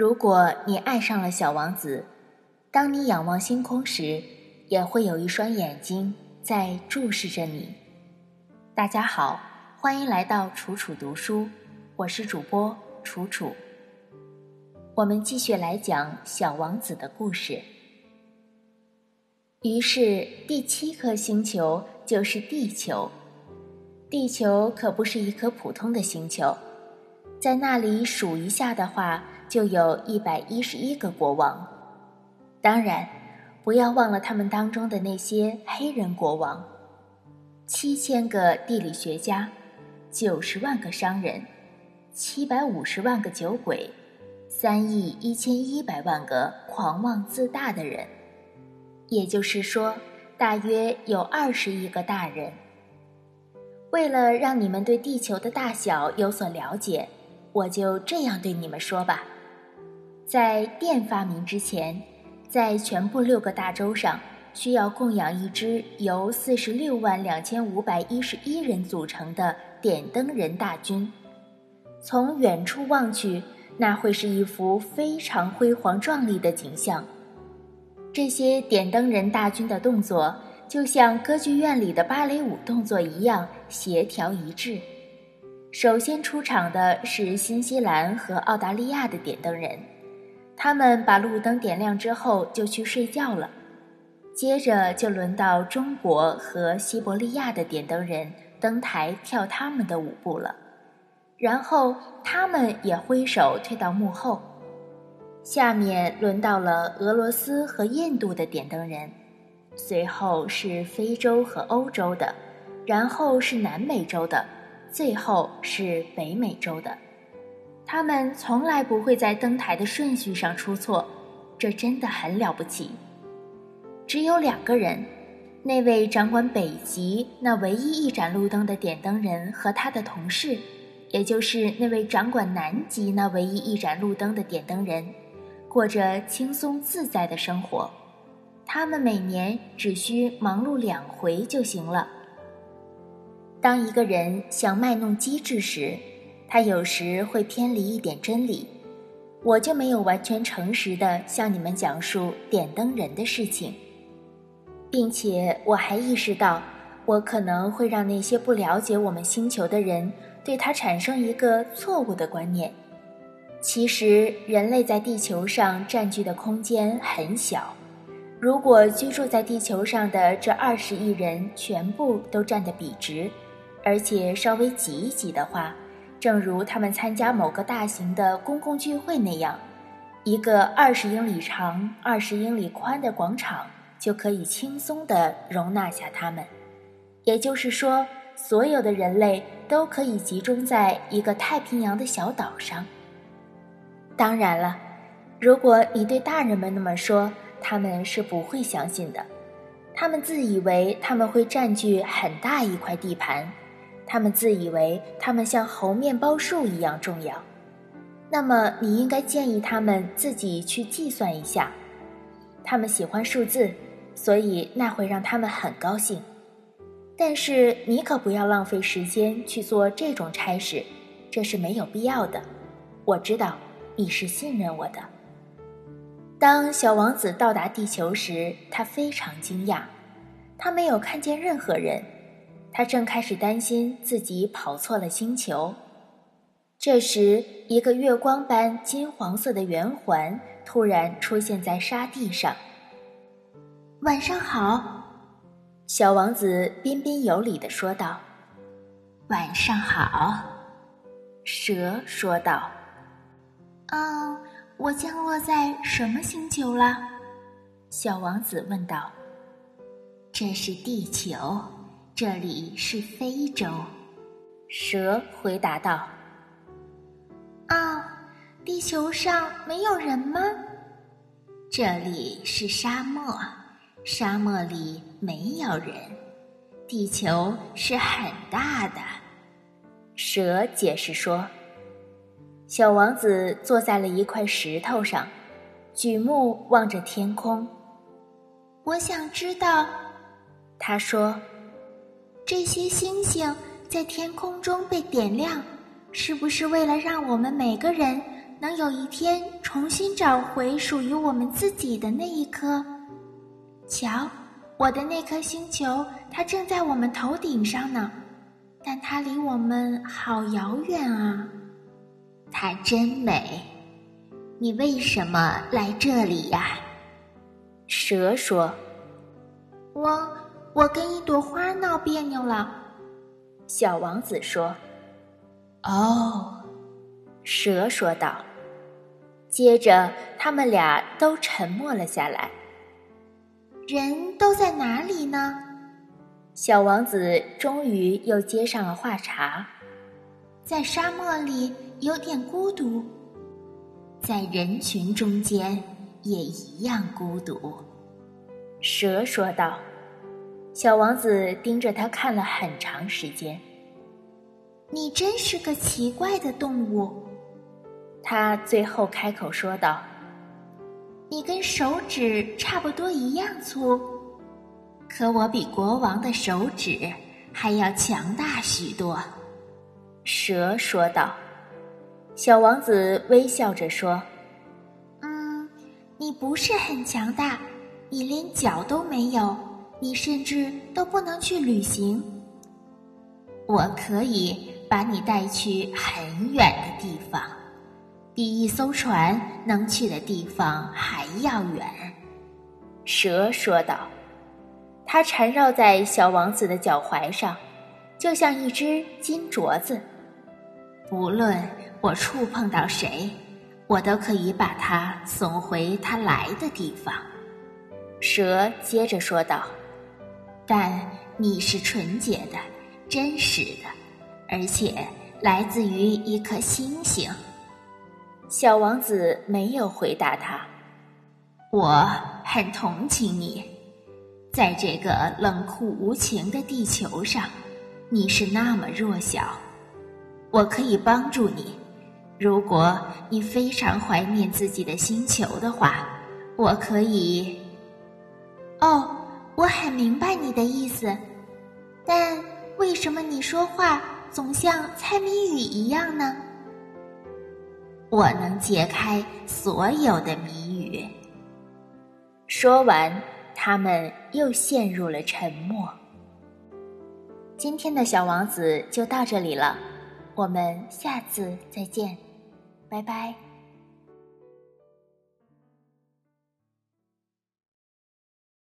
如果你爱上了小王子，当你仰望星空时，也会有一双眼睛在注视着你。大家好，欢迎来到楚楚读书，我是主播楚楚。我们继续来讲小王子的故事。于是，第七颗星球就是地球。地球可不是一颗普通的星球，在那里数一下的话，就有一百一十一个国王。当然，不要忘了他们当中的那些黑人国王，七千个地理学家，九十万个商人，七百五十万个酒鬼，三亿一千一百万个狂妄自大的人。也就是说，大约有二十亿个大人。为了让你们对地球的大小有所了解，我就这样对你们说吧：在电发明之前，在全部六个大洲上，需要供养一支由四十六万两千五百一十一人组成的点灯人大军。从远处望去，那会是一幅非常辉煌壮丽的景象。这些点灯人大军的动作，就像歌剧院里的芭蕾舞动作一样协调一致。首先出场的是新西兰和澳大利亚的点灯人，他们把路灯点亮之后就去睡觉了。接着就轮到中国和西伯利亚的点灯人登台跳他们的舞步了，然后他们也挥手退到幕后。下面轮到了俄罗斯和印度的点灯人，随后是非洲和欧洲的，然后是南美洲的，最后是北美洲的。他们从来不会在登台的顺序上出错，这真的很了不起。只有两个人，那位掌管北极那唯一一盏路灯的点灯人和他的同事，也就是那位掌管南极那唯一一盏路灯的点灯人。过着轻松自在的生活，他们每年只需忙碌两回就行了。当一个人想卖弄机智时，他有时会偏离一点真理。我就没有完全诚实的向你们讲述点灯人的事情，并且我还意识到，我可能会让那些不了解我们星球的人对他产生一个错误的观念。其实，人类在地球上占据的空间很小。如果居住在地球上的这二十亿人全部都站得笔直，而且稍微挤一挤的话，正如他们参加某个大型的公共聚会那样，一个二十英里长、二十英里宽的广场就可以轻松地容纳下他们。也就是说，所有的人类都可以集中在一个太平洋的小岛上。当然了，如果你对大人们那么说，他们是不会相信的。他们自以为他们会占据很大一块地盘，他们自以为他们像猴面包树一样重要。那么，你应该建议他们自己去计算一下。他们喜欢数字，所以那会让他们很高兴。但是你可不要浪费时间去做这种差事，这是没有必要的。我知道。你是信任我的。当小王子到达地球时，他非常惊讶，他没有看见任何人，他正开始担心自己跑错了星球。这时，一个月光般金黄色的圆环突然出现在沙地上。晚上好，小王子彬彬有礼地说道。晚上好，蛇说道。嗯，我降落在什么星球了？小王子问道。这是地球，这里是非洲。蛇回答道。啊，地球上没有人吗？这里是沙漠，沙漠里没有人。地球是很大的，蛇解释说。小王子坐在了一块石头上，举目望着天空。我想知道，他说：“这些星星在天空中被点亮，是不是为了让我们每个人能有一天重新找回属于我们自己的那一颗。瞧，我的那颗星球，它正在我们头顶上呢，但它离我们好遥远啊！它真美。你为什么来这里呀？蛇说：“我我跟一朵花闹别扭了。”小王子说：“哦。”蛇说道。接着，他们俩都沉默了下来。人都在哪里呢？小王子终于又接上了话茬：“在沙漠里有点孤独，在人群中间也一样孤独。”蛇说道。小王子盯着他看了很长时间。“你真是个奇怪的动物。”他最后开口说道：“你跟手指差不多一样粗，可我比国王的手指还要强大许多。”蛇说道。小王子微笑着说：“嗯，你不是很强大，你连脚都没有，你甚至都不能去旅行。我可以把你带去很远的地方。”比一艘船能去的地方还要远，蛇说道。它缠绕在小王子的脚踝上，就像一只金镯子。不论我触碰到谁，我都可以把它送回它来的地方。蛇接着说道：“但你是纯洁的、真实的，而且来自于一颗星星。”小王子没有回答他。我很同情你，在这个冷酷无情的地球上，你是那么弱小。我可以帮助你，如果你非常怀念自己的星球的话，我可以。哦，我很明白你的意思，但为什么你说话总像猜谜语一样呢？我能解开所有的谜语。说完，他们又陷入了沉默。今天的小王子就到这里了，我们下次再见，拜拜。